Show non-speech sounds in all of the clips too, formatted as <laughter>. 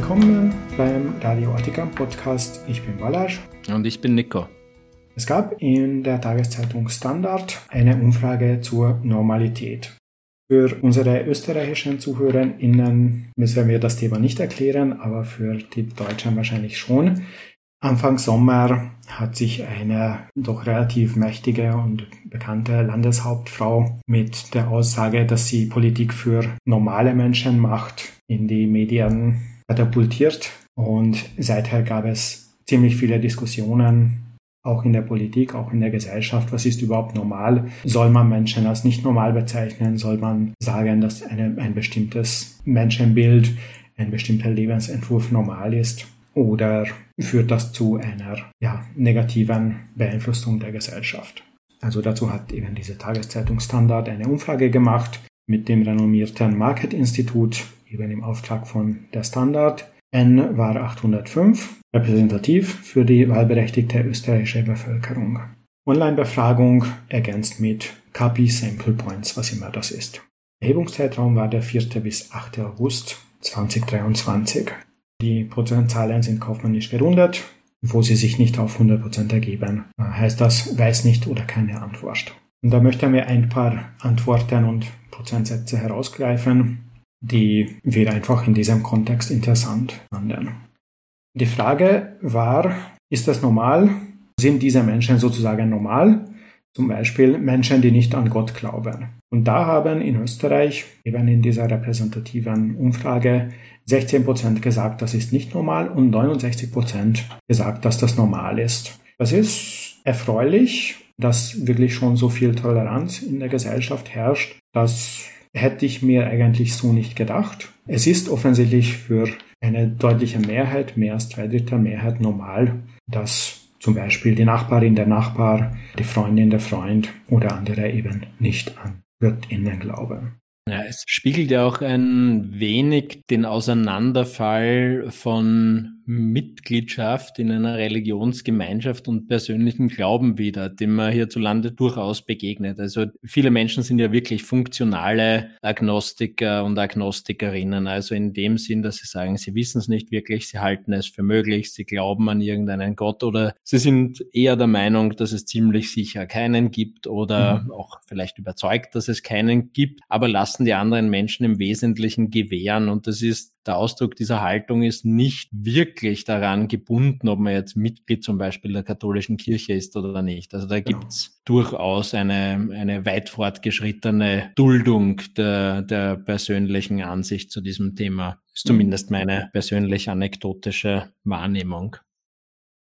willkommen beim Radio Attica Podcast. Ich bin Balazs. Und ich bin Nico. Es gab in der Tageszeitung Standard eine Umfrage zur Normalität. Für unsere österreichischen ZuhörerInnen müssen wir das Thema nicht erklären, aber für die Deutschen wahrscheinlich schon. Anfang Sommer hat sich eine doch relativ mächtige und bekannte Landeshauptfrau mit der Aussage, dass sie Politik für normale Menschen macht, in die Medien katapultiert. Und seither gab es ziemlich viele Diskussionen, auch in der Politik, auch in der Gesellschaft. Was ist überhaupt normal? Soll man Menschen als nicht normal bezeichnen? Soll man sagen, dass eine, ein bestimmtes Menschenbild, ein bestimmter Lebensentwurf normal ist? Oder führt das zu einer ja, negativen Beeinflussung der Gesellschaft? Also dazu hat eben diese Tageszeitung Standard eine Umfrage gemacht mit dem renommierten Market Institut, eben im Auftrag von der Standard. N war 805, repräsentativ für die wahlberechtigte österreichische Bevölkerung. Online-Befragung ergänzt mit KP Sample Points, was immer das ist. Erhebungszeitraum war der 4. bis 8. August 2023. Die Prozentzahlen sind kaufmännisch gerundet, wo sie sich nicht auf 100% ergeben. Heißt das, weiß nicht oder keine Antwort. Und da möchten wir ein paar Antworten und Prozentsätze herausgreifen, die wir einfach in diesem Kontext interessant fanden. Die Frage war, ist das normal? Sind diese Menschen sozusagen normal? Zum Beispiel Menschen, die nicht an Gott glauben. Und da haben in Österreich, eben in dieser repräsentativen Umfrage, 16 Prozent gesagt, das ist nicht normal und 69 Prozent gesagt, dass das normal ist. Das ist erfreulich, dass wirklich schon so viel Toleranz in der Gesellschaft herrscht. Das hätte ich mir eigentlich so nicht gedacht. Es ist offensichtlich für eine deutliche Mehrheit, mehr als zwei Drittel Mehrheit normal, dass zum Beispiel die Nachbarin, der Nachbar, die Freundin, der Freund oder andere eben nicht an Göttinnen glauben. Ja, es spiegelt ja auch ein wenig den Auseinanderfall von Mitgliedschaft in einer Religionsgemeinschaft und persönlichen Glauben wider, dem man hierzulande durchaus begegnet. Also viele Menschen sind ja wirklich funktionale Agnostiker und Agnostikerinnen. Also in dem Sinn, dass sie sagen, sie wissen es nicht wirklich, sie halten es für möglich, sie glauben an irgendeinen Gott oder sie sind eher der Meinung, dass es ziemlich sicher keinen gibt oder mhm. auch vielleicht überzeugt, dass es keinen gibt, aber lassen die anderen Menschen im Wesentlichen gewähren. Und das ist der Ausdruck dieser Haltung ist nicht wirklich daran gebunden, ob man jetzt Mitglied zum Beispiel der katholischen Kirche ist oder nicht. Also da gibt's durchaus eine, eine weit fortgeschrittene Duldung der, der persönlichen Ansicht zu diesem Thema. Ist zumindest meine persönlich anekdotische Wahrnehmung.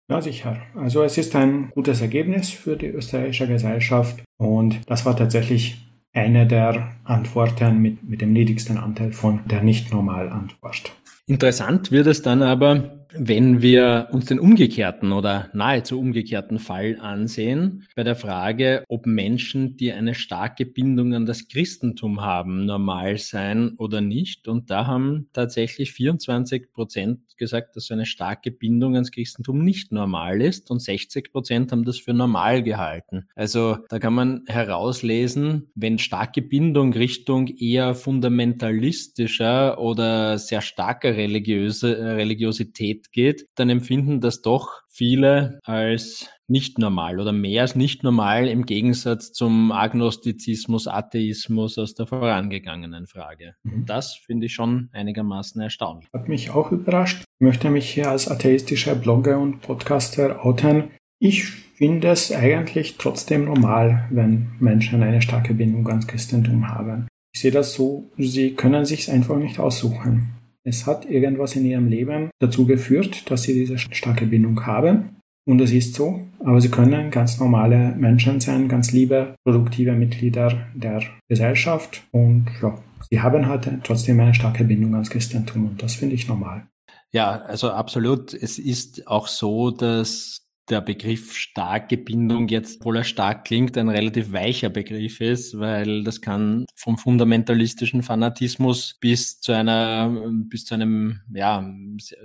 Ja, sicher. Also es ist ein gutes Ergebnis für die österreichische Gesellschaft und das war tatsächlich eine der Antworten mit, mit dem niedrigsten Anteil von der Nicht-Normal-Antwort. Interessant wird es dann aber, wenn wir uns den umgekehrten oder nahezu umgekehrten Fall ansehen, bei der Frage, ob Menschen, die eine starke Bindung an das Christentum haben, normal sein oder nicht. Und da haben tatsächlich 24 Prozent gesagt, dass eine starke Bindung ans Christentum nicht normal ist und 60 Prozent haben das für normal gehalten. Also da kann man herauslesen, wenn starke Bindung Richtung eher fundamentalistischer oder sehr starker religiöse Religiosität geht, dann empfinden das doch viele als nicht normal oder mehr als nicht normal im Gegensatz zum Agnostizismus, Atheismus aus der vorangegangenen Frage. Mhm. Das finde ich schon einigermaßen erstaunlich. Hat mich auch überrascht. Ich möchte mich hier als atheistischer Blogger und Podcaster outen. Ich finde es eigentlich trotzdem normal, wenn Menschen eine starke Bindung ans Christentum haben. Ich sehe das so, sie können sich einfach nicht aussuchen. Es hat irgendwas in ihrem Leben dazu geführt, dass sie diese starke Bindung haben. Und es ist so. Aber sie können ganz normale Menschen sein, ganz liebe, produktive Mitglieder der Gesellschaft. Und ja, sie haben halt trotzdem eine starke Bindung ans Christentum. Und das finde ich normal. Ja, also absolut. Es ist auch so, dass der Begriff starke Bindung jetzt, obwohl er stark klingt, ein relativ weicher Begriff ist, weil das kann vom fundamentalistischen Fanatismus bis zu einer, bis zu einem, ja,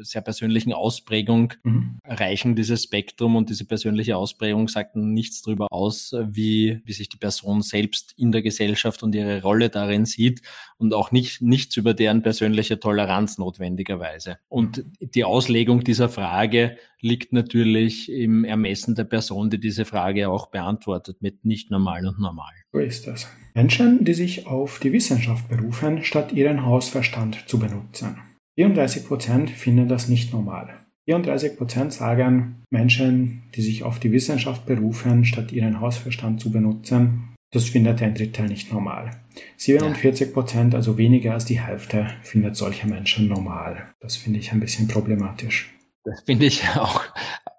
sehr persönlichen Ausprägung mhm. reichen, dieses Spektrum und diese persönliche Ausprägung sagt nichts darüber aus, wie, wie sich die Person selbst in der Gesellschaft und ihre Rolle darin sieht und auch nicht, nichts über deren persönliche Toleranz notwendigerweise. Und die Auslegung dieser Frage liegt natürlich im Ermessen der Person, die diese Frage auch beantwortet, mit nicht normal und normal. So ist das. Menschen, die sich auf die Wissenschaft berufen, statt ihren Hausverstand zu benutzen. 34 Prozent finden das nicht normal. 34 Prozent sagen, Menschen, die sich auf die Wissenschaft berufen, statt ihren Hausverstand zu benutzen, das findet ein Drittel nicht normal. 47 Prozent, also weniger als die Hälfte, findet solche Menschen normal. Das finde ich ein bisschen problematisch. Das finde ich <laughs> auch,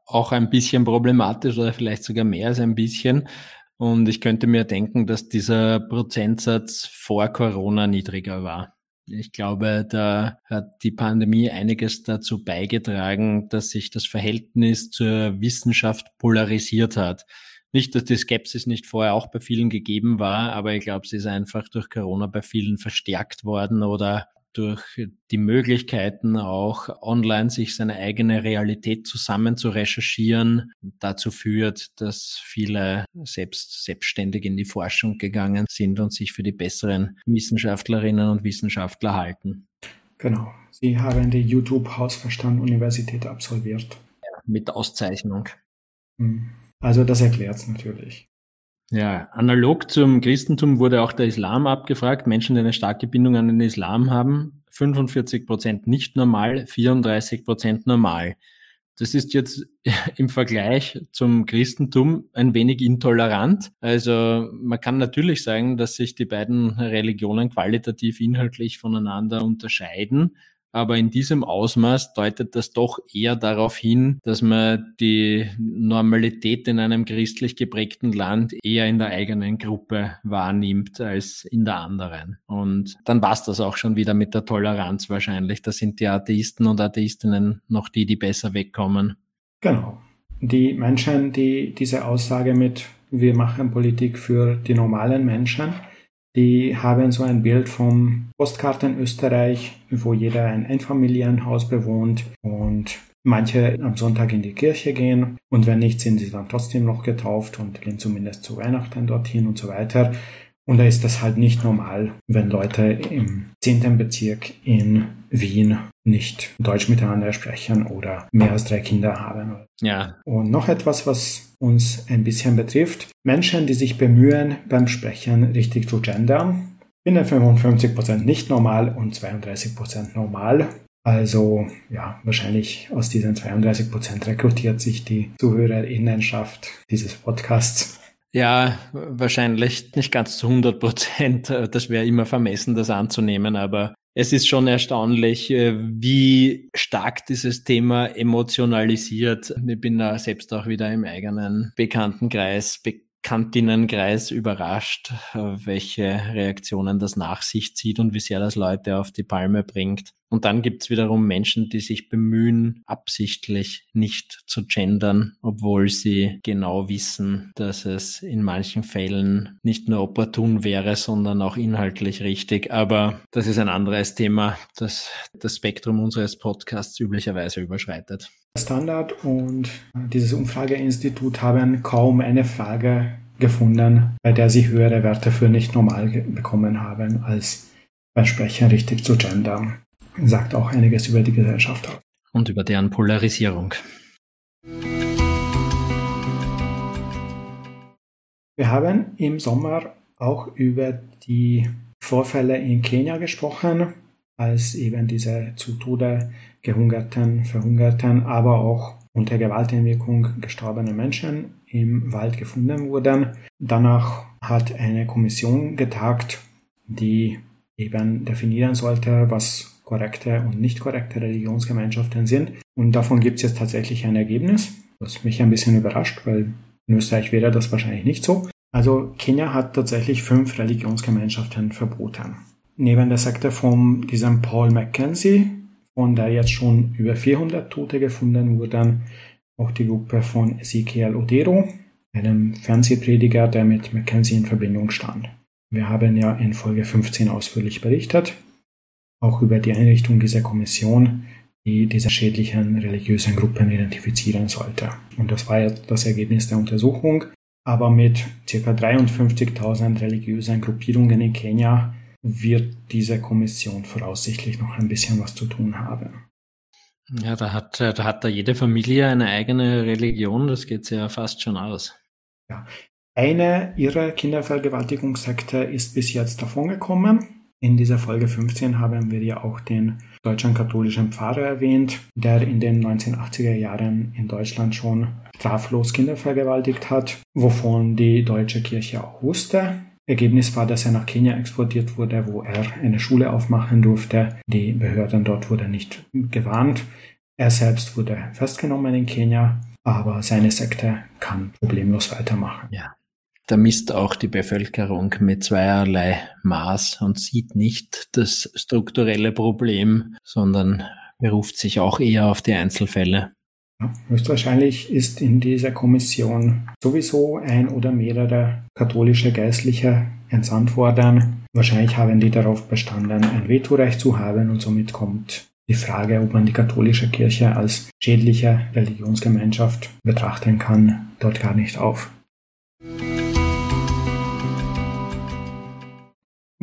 auch ein bisschen problematisch oder vielleicht sogar mehr als ein bisschen. Und ich könnte mir denken, dass dieser Prozentsatz vor Corona niedriger war. Ich glaube, da hat die Pandemie einiges dazu beigetragen, dass sich das Verhältnis zur Wissenschaft polarisiert hat. Nicht, dass die Skepsis nicht vorher auch bei vielen gegeben war, aber ich glaube, sie ist einfach durch Corona bei vielen verstärkt worden oder durch die Möglichkeiten auch online sich seine eigene Realität zusammen zu recherchieren dazu führt, dass viele selbst selbstständig in die Forschung gegangen sind und sich für die besseren Wissenschaftlerinnen und Wissenschaftler halten. Genau. Sie haben die YouTube Hausverstand Universität absolviert. Ja, mit Auszeichnung. Hm. Also das erklärt es natürlich. Ja, analog zum Christentum wurde auch der Islam abgefragt. Menschen, die eine starke Bindung an den Islam haben, 45 Prozent nicht normal, 34 Prozent normal. Das ist jetzt <laughs> im Vergleich zum Christentum ein wenig intolerant. Also man kann natürlich sagen, dass sich die beiden Religionen qualitativ inhaltlich voneinander unterscheiden. Aber in diesem Ausmaß deutet das doch eher darauf hin, dass man die Normalität in einem christlich geprägten Land eher in der eigenen Gruppe wahrnimmt als in der anderen. Und dann war's das auch schon wieder mit der Toleranz wahrscheinlich. Da sind die Atheisten und Atheistinnen noch die, die besser wegkommen. Genau. Die Menschen, die diese Aussage mit wir machen Politik für die normalen Menschen, die haben so ein Bild vom Postkarten Österreich, wo jeder ein Einfamilienhaus bewohnt und manche am Sonntag in die Kirche gehen und wenn nicht, sind sie dann trotzdem noch getauft und gehen zumindest zu Weihnachten dorthin und so weiter. Und da ist das halt nicht normal, wenn Leute im 10. Bezirk in Wien nicht Deutsch miteinander sprechen oder mehr als drei Kinder haben. Ja. Und noch etwas, was uns ein bisschen betrifft. Menschen, die sich bemühen, beim Sprechen richtig zu gendern, finden 55% nicht normal und 32% normal. Also ja, wahrscheinlich aus diesen 32% rekrutiert sich die Zuhörerinnenschaft dieses Podcasts ja, wahrscheinlich nicht ganz zu 100 Prozent. Das wäre immer vermessen, das anzunehmen, aber es ist schon erstaunlich, äh, wie stark dieses Thema emotionalisiert. Ich bin da selbst auch wieder im eigenen Bekanntenkreis, Bekanntinnenkreis überrascht, äh, welche Reaktionen das nach sich zieht und wie sehr das Leute auf die Palme bringt. Und dann gibt's wiederum Menschen, die sich bemühen, absichtlich nicht zu gendern, obwohl sie genau wissen, dass es in manchen Fällen nicht nur opportun wäre, sondern auch inhaltlich richtig. Aber das ist ein anderes Thema, das das Spektrum unseres Podcasts üblicherweise überschreitet. Standard und dieses Umfrageinstitut haben kaum eine Frage gefunden, bei der sie höhere Werte für nicht normal bekommen haben, als beim Sprechen richtig zu gendern sagt auch einiges über die Gesellschaft aus. Und über deren Polarisierung. Wir haben im Sommer auch über die Vorfälle in Kenia gesprochen, als eben diese zu Tode gehungerten, verhungerten, aber auch unter Gewalteinwirkung gestorbene Menschen im Wald gefunden wurden. Danach hat eine Kommission getagt, die eben definieren sollte, was korrekte und nicht korrekte Religionsgemeinschaften sind. Und davon gibt es jetzt tatsächlich ein Ergebnis, was mich ein bisschen überrascht, weil in Österreich wäre das wahrscheinlich nicht so. Also Kenia hat tatsächlich fünf Religionsgemeinschaften verboten. Neben der Sekte von diesem Paul Mackenzie, von der jetzt schon über 400 Tote gefunden wurden, auch die Gruppe von Ezekiel Odero, einem Fernsehprediger, der mit Mackenzie in Verbindung stand. Wir haben ja in Folge 15 ausführlich berichtet, auch über die Einrichtung dieser Kommission, die diese schädlichen religiösen Gruppen identifizieren sollte. Und das war jetzt das Ergebnis der Untersuchung. Aber mit ca. 53.000 religiösen Gruppierungen in Kenia wird diese Kommission voraussichtlich noch ein bisschen was zu tun haben. Ja, da hat, da hat da jede Familie eine eigene Religion, das geht ja fast schon aus. Ja. Eine ihrer Kindervergewaltigungssekte ist bis jetzt davongekommen. In dieser Folge 15 haben wir ja auch den deutschen katholischen Pfarrer erwähnt, der in den 1980er Jahren in Deutschland schon straflos Kinder vergewaltigt hat, wovon die deutsche Kirche auch wusste. Ergebnis war, dass er nach Kenia exportiert wurde, wo er eine Schule aufmachen durfte. Die Behörden dort wurden nicht gewarnt. Er selbst wurde festgenommen in Kenia, aber seine Sekte kann problemlos weitermachen. Ja. Da misst auch die Bevölkerung mit zweierlei Maß und sieht nicht das strukturelle Problem, sondern beruft sich auch eher auf die Einzelfälle. Ja, höchstwahrscheinlich ist in dieser Kommission sowieso ein oder mehrere katholische Geistliche entsandt worden. Wahrscheinlich haben die darauf bestanden, ein Vetorecht zu haben und somit kommt die Frage, ob man die katholische Kirche als schädliche Religionsgemeinschaft betrachten kann, dort gar nicht auf.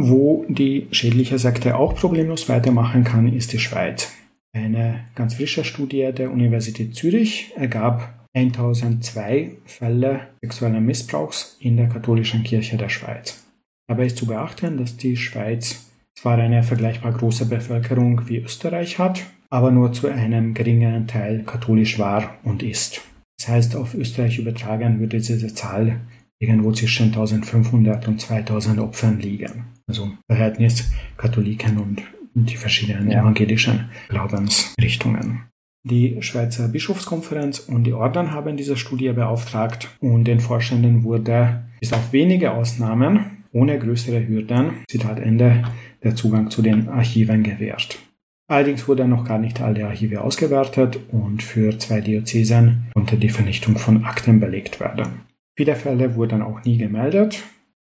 Wo die schädliche Sekte auch problemlos weitermachen kann, ist die Schweiz. Eine ganz frische Studie der Universität Zürich ergab 1002 Fälle sexuellen Missbrauchs in der katholischen Kirche der Schweiz. Dabei ist zu beachten, dass die Schweiz zwar eine vergleichbar große Bevölkerung wie Österreich hat, aber nur zu einem geringeren Teil katholisch war und ist. Das heißt, auf Österreich übertragen würde diese Zahl irgendwo zwischen 1500 und 2000 Opfern liegen. Also Verhältnis Katholiken und die verschiedenen ja. evangelischen Glaubensrichtungen. Die Schweizer Bischofskonferenz und die Orden haben diese Studie beauftragt und den Forschenden wurde bis auf wenige Ausnahmen ohne größere Hürden, Zitat Ende, der Zugang zu den Archiven gewährt. Allerdings wurden noch gar nicht alle Archive ausgewertet und für zwei Diözesen konnte die Vernichtung von Akten belegt werden. Viele Fälle wurden auch nie gemeldet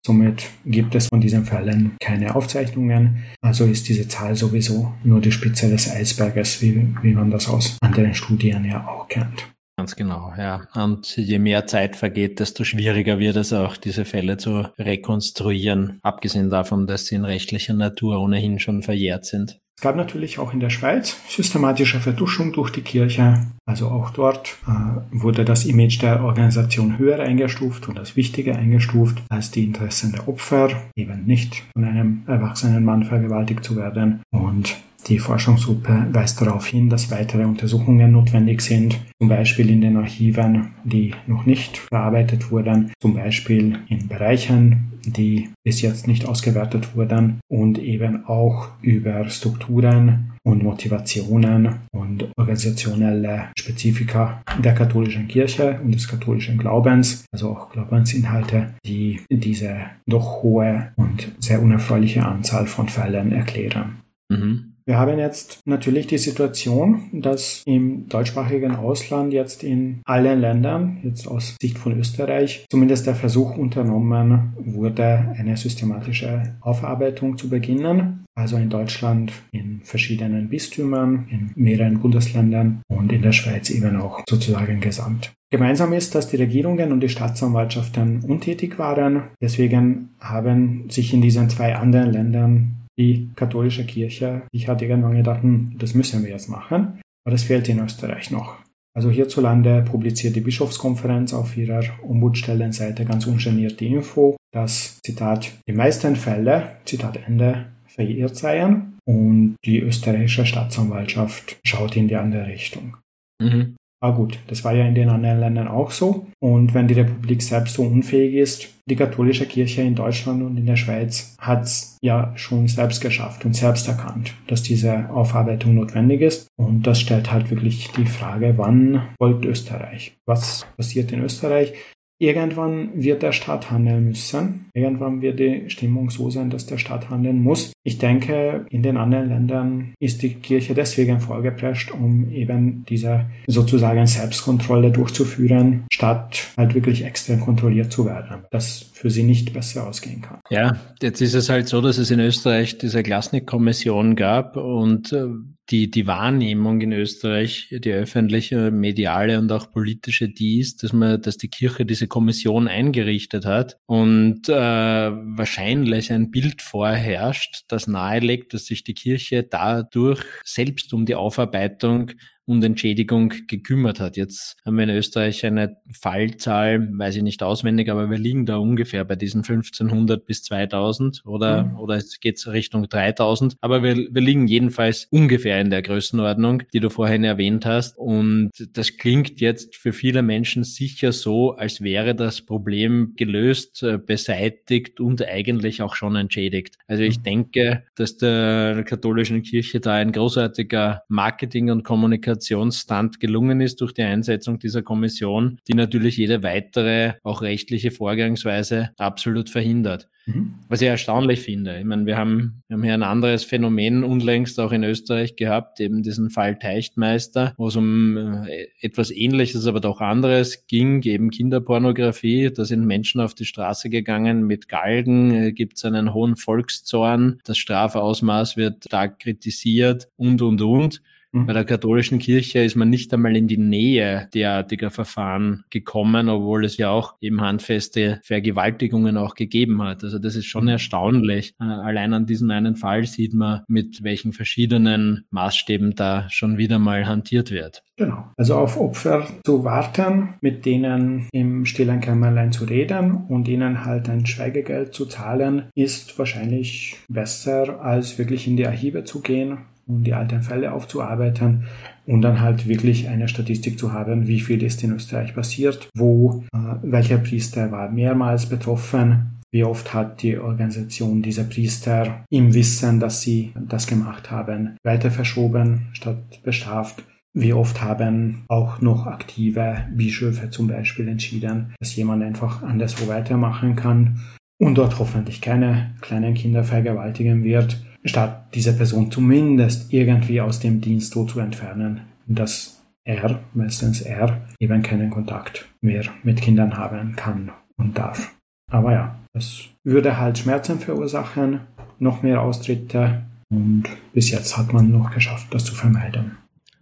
Somit gibt es von diesen Fällen keine Aufzeichnungen. Also ist diese Zahl sowieso nur die Spitze des Eisberges, wie, wie man das aus anderen Studien ja auch kennt. Ganz genau, ja. Und je mehr Zeit vergeht, desto schwieriger wird es auch, diese Fälle zu rekonstruieren. Abgesehen davon, dass sie in rechtlicher Natur ohnehin schon verjährt sind. Es gab natürlich auch in der Schweiz systematische Vertuschung durch die Kirche. Also auch dort äh, wurde das Image der Organisation höher eingestuft und als wichtiger eingestuft als die Interessen der Opfer, eben nicht von einem erwachsenen Mann vergewaltigt zu werden. Und die Forschungsgruppe weist darauf hin, dass weitere Untersuchungen notwendig sind, zum Beispiel in den Archiven, die noch nicht verarbeitet wurden, zum Beispiel in Bereichen, die bis jetzt nicht ausgewertet wurden und eben auch über Strukturen und Motivationen und organisationelle Spezifika der katholischen Kirche und des katholischen Glaubens, also auch Glaubensinhalte, die diese doch hohe und sehr unerfreuliche Anzahl von Fällen erklären. Mhm. Wir haben jetzt natürlich die Situation, dass im deutschsprachigen Ausland jetzt in allen Ländern, jetzt aus Sicht von Österreich, zumindest der Versuch unternommen wurde, eine systematische Aufarbeitung zu beginnen. Also in Deutschland in verschiedenen Bistümern, in mehreren Bundesländern und in der Schweiz eben auch sozusagen gesamt. Gemeinsam ist, dass die Regierungen und die Staatsanwaltschaften untätig waren. Deswegen haben sich in diesen zwei anderen Ländern die katholische Kirche. Ich hatte irgendwann gedacht, hm, das müssen wir jetzt machen, aber das fehlt in Österreich noch. Also hierzulande publiziert die Bischofskonferenz auf ihrer Ombudsstellenseite ganz ungeniert die Info, dass, Zitat, die meisten Fälle, Zitat Ende, verirrt seien und die österreichische Staatsanwaltschaft schaut in die andere Richtung. Mhm. Ah gut, das war ja in den anderen Ländern auch so. Und wenn die Republik selbst so unfähig ist, die katholische Kirche in Deutschland und in der Schweiz hat es ja schon selbst geschafft und selbst erkannt, dass diese Aufarbeitung notwendig ist. Und das stellt halt wirklich die Frage, wann folgt Österreich? Was passiert in Österreich? Irgendwann wird der Staat handeln müssen. Irgendwann wird die Stimmung so sein, dass der Staat handeln muss. Ich denke, in den anderen Ländern ist die Kirche deswegen vorgeprescht, um eben diese sozusagen Selbstkontrolle durchzuführen, statt halt wirklich extrem kontrolliert zu werden. Das für sie nicht besser ausgehen kann. Ja, jetzt ist es halt so, dass es in Österreich diese Glasnik-Kommission gab und äh, die, die Wahrnehmung in Österreich, die öffentliche, mediale und auch politische, die ist, dass man, dass die Kirche diese Kommission eingerichtet hat und äh, wahrscheinlich ein Bild vorherrscht, das nahelegt, dass sich die Kirche dadurch selbst um die Aufarbeitung und Entschädigung gekümmert hat. Jetzt haben wir in Österreich eine Fallzahl, weiß ich nicht auswendig, aber wir liegen da ungefähr bei diesen 1500 bis 2000 oder, mhm. oder es geht Richtung 3000. Aber wir, wir liegen jedenfalls ungefähr in der Größenordnung, die du vorhin erwähnt hast. Und das klingt jetzt für viele Menschen sicher so, als wäre das Problem gelöst, äh, beseitigt und eigentlich auch schon entschädigt. Also ich mhm. denke, dass der katholischen Kirche da ein großartiger Marketing- und Kommunikation Kommunikationsstand gelungen ist durch die Einsetzung dieser Kommission, die natürlich jede weitere, auch rechtliche Vorgangsweise absolut verhindert. Mhm. Was ich erstaunlich finde. Ich meine, wir haben, wir haben hier ein anderes Phänomen unlängst auch in Österreich gehabt, eben diesen Fall Teichtmeister, wo es um äh, etwas Ähnliches, aber doch anderes ging, eben Kinderpornografie. Da sind Menschen auf die Straße gegangen mit Galgen, äh, gibt es einen hohen Volkszorn, das Strafausmaß wird stark kritisiert und, und, und. Mhm. Bei der katholischen Kirche ist man nicht einmal in die Nähe derartiger Verfahren gekommen, obwohl es ja auch eben handfeste Vergewaltigungen auch gegeben hat. Also das ist schon mhm. erstaunlich. Äh, allein an diesem einen Fall sieht man, mit welchen verschiedenen Maßstäben da schon wieder mal hantiert wird. Genau. Also auf Opfer zu warten, mit denen im stillen Kämmerlein zu reden und ihnen halt ein Schweigegeld zu zahlen, ist wahrscheinlich besser, als wirklich in die Archive zu gehen um die alten Fälle aufzuarbeiten und dann halt wirklich eine Statistik zu haben, wie viel ist in Österreich passiert, wo äh, welcher Priester war mehrmals betroffen, wie oft hat die Organisation dieser Priester im Wissen, dass sie das gemacht haben, weiter verschoben statt bestraft. Wie oft haben auch noch aktive Bischöfe zum Beispiel entschieden, dass jemand einfach anderswo weitermachen kann und dort hoffentlich keine kleinen Kinder vergewaltigen wird statt diese Person zumindest irgendwie aus dem Dienst so zu entfernen, dass er, meistens er, eben keinen Kontakt mehr mit Kindern haben kann und darf. Aber ja, das würde halt Schmerzen verursachen, noch mehr Austritte und bis jetzt hat man noch geschafft, das zu vermeiden.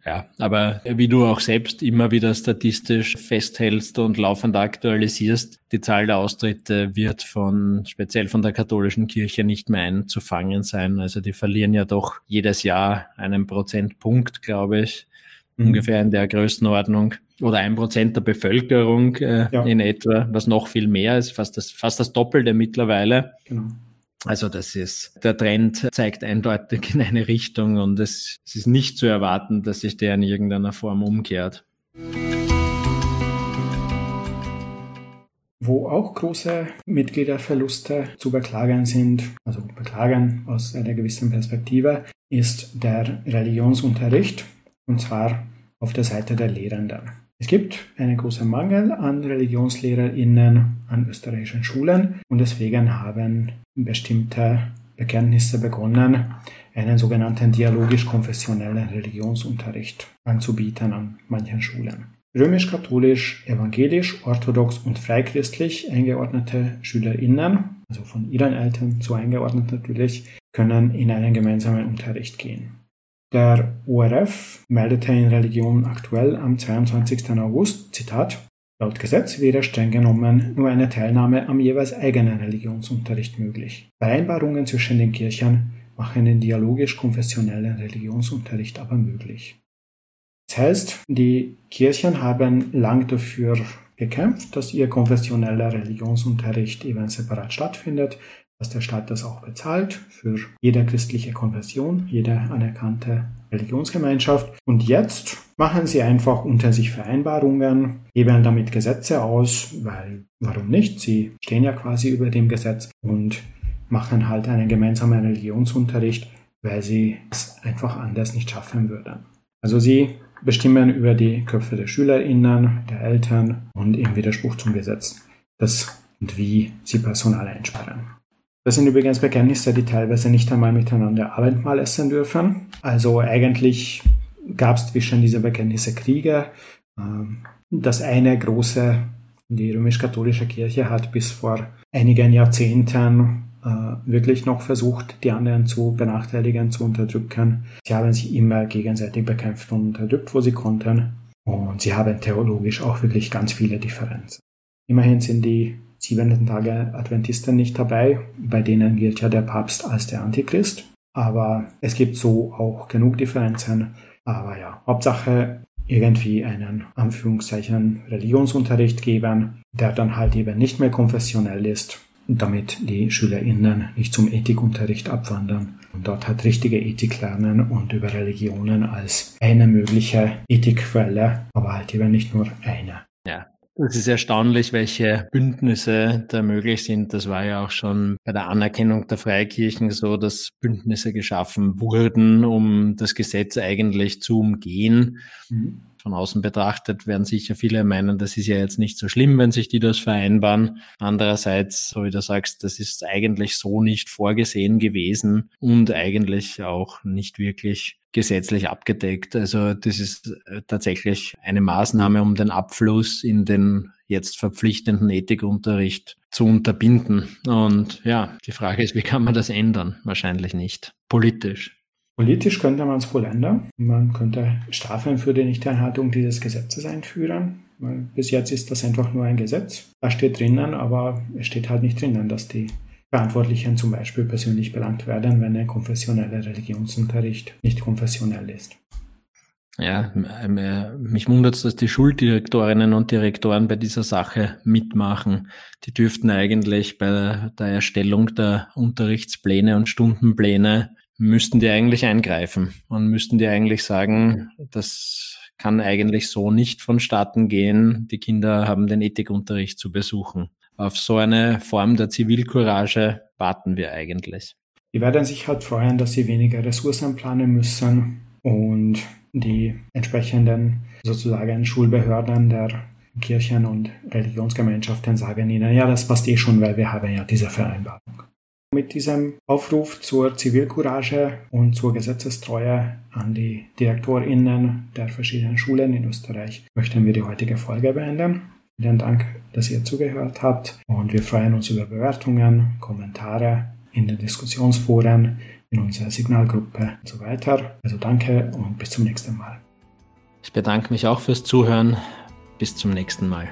Ja, aber wie du auch selbst immer wieder statistisch festhältst und laufend aktualisierst, die Zahl der Austritte wird von, speziell von der katholischen Kirche nicht mehr einzufangen sein. Also die verlieren ja doch jedes Jahr einen Prozentpunkt, glaube ich, mhm. ungefähr in der Größenordnung oder ein Prozent der Bevölkerung äh, ja. in etwa, was noch viel mehr ist, fast das, fast das Doppelte mittlerweile. Genau. Also das ist, der Trend zeigt eindeutig in eine Richtung und es, es ist nicht zu erwarten, dass sich der in irgendeiner Form umkehrt. Wo auch große Mitgliederverluste zu beklagen sind, also beklagen aus einer gewissen Perspektive, ist der Religionsunterricht und zwar auf der Seite der Lehrenden. Es gibt einen großen Mangel an ReligionslehrerInnen an österreichischen Schulen und deswegen haben bestimmte Bekenntnisse begonnen, einen sogenannten dialogisch-konfessionellen Religionsunterricht anzubieten an manchen Schulen. Römisch-katholisch, evangelisch, orthodox und freichristlich eingeordnete SchülerInnen, also von ihren Eltern so eingeordnet natürlich, können in einen gemeinsamen Unterricht gehen. Der ORF meldete in Religion aktuell am 22. August, Zitat, Laut Gesetz wäre streng genommen nur eine Teilnahme am jeweils eigenen Religionsunterricht möglich. Vereinbarungen zwischen den Kirchen machen den dialogisch-konfessionellen Religionsunterricht aber möglich. Das heißt, die Kirchen haben lang dafür gekämpft, dass ihr konfessioneller Religionsunterricht eben separat stattfindet, dass der Staat das auch bezahlt für jede christliche Konfession, jede anerkannte Religionsgemeinschaft. Und jetzt machen sie einfach unter sich Vereinbarungen, geben damit Gesetze aus, weil warum nicht? Sie stehen ja quasi über dem Gesetz und machen halt einen gemeinsamen Religionsunterricht, weil sie es einfach anders nicht schaffen würden. Also sie bestimmen über die Köpfe der SchülerInnen, der Eltern und im Widerspruch zum Gesetz das und wie sie Personal einsperren. Das sind übrigens Bekenntnisse, die teilweise nicht einmal miteinander Abendmahl essen dürfen. Also eigentlich gab es zwischen diese Bekenntnisse Kriege. Ähm, das eine große, die römisch-katholische Kirche hat bis vor einigen Jahrzehnten äh, wirklich noch versucht, die anderen zu benachteiligen, zu unterdrücken. Sie haben sich immer gegenseitig bekämpft und unterdrückt, wo sie konnten. Und sie haben theologisch auch wirklich ganz viele Differenzen. Immerhin sind die siebenten Tage Adventisten nicht dabei. Bei denen gilt ja der Papst als der Antichrist. Aber es gibt so auch genug Differenzen. Aber ja, Hauptsache irgendwie einen Anführungszeichen Religionsunterricht geben, der dann halt eben nicht mehr konfessionell ist, damit die SchülerInnen nicht zum Ethikunterricht abwandern und dort halt richtige Ethik lernen und über Religionen als eine mögliche Ethikquelle, aber halt eben nicht nur eine. Ja, es ist erstaunlich, welche Bündnisse da möglich sind. Das war ja auch schon bei der Anerkennung der Freikirchen so, dass Bündnisse geschaffen wurden, um das Gesetz eigentlich zu umgehen. Mhm. Von außen betrachtet werden sicher viele meinen, das ist ja jetzt nicht so schlimm, wenn sich die das vereinbaren. Andererseits, so wie du sagst, das ist eigentlich so nicht vorgesehen gewesen und eigentlich auch nicht wirklich gesetzlich abgedeckt. Also das ist äh, tatsächlich eine Maßnahme, um den Abfluss in den jetzt verpflichtenden Ethikunterricht zu unterbinden. Und ja, die Frage ist, wie kann man das ändern? Wahrscheinlich nicht. Politisch. Politisch könnte man es wohl ändern. Man könnte Strafen für die Nichteinhaltung dieses Gesetzes einführen. Bis jetzt ist das einfach nur ein Gesetz. Da steht drinnen, aber es steht halt nicht drinnen, dass die Verantwortlichen zum Beispiel persönlich belangt werden, wenn ein konfessioneller Religionsunterricht nicht konfessionell ist. Ja, äh, mich wundert es, dass die Schuldirektorinnen und Direktoren bei dieser Sache mitmachen. Die dürften eigentlich bei der Erstellung der Unterrichtspläne und Stundenpläne müssten die eigentlich eingreifen und müssten die eigentlich sagen, das kann eigentlich so nicht vonstatten gehen. Die Kinder haben den Ethikunterricht zu besuchen. Auf so eine Form der Zivilcourage warten wir eigentlich. Die werden sich halt freuen, dass sie weniger Ressourcen planen müssen und die entsprechenden sozusagen Schulbehörden der Kirchen und Religionsgemeinschaften sagen ihnen, ja, das passt eh schon, weil wir haben ja diese Vereinbarung. Mit diesem Aufruf zur Zivilcourage und zur Gesetzestreue an die DirektorInnen der verschiedenen Schulen in Österreich möchten wir die heutige Folge beenden. Vielen Dank, dass ihr zugehört habt und wir freuen uns über Bewertungen, Kommentare in den Diskussionsforen, in unserer Signalgruppe und so weiter. Also danke und bis zum nächsten Mal. Ich bedanke mich auch fürs Zuhören. Bis zum nächsten Mal.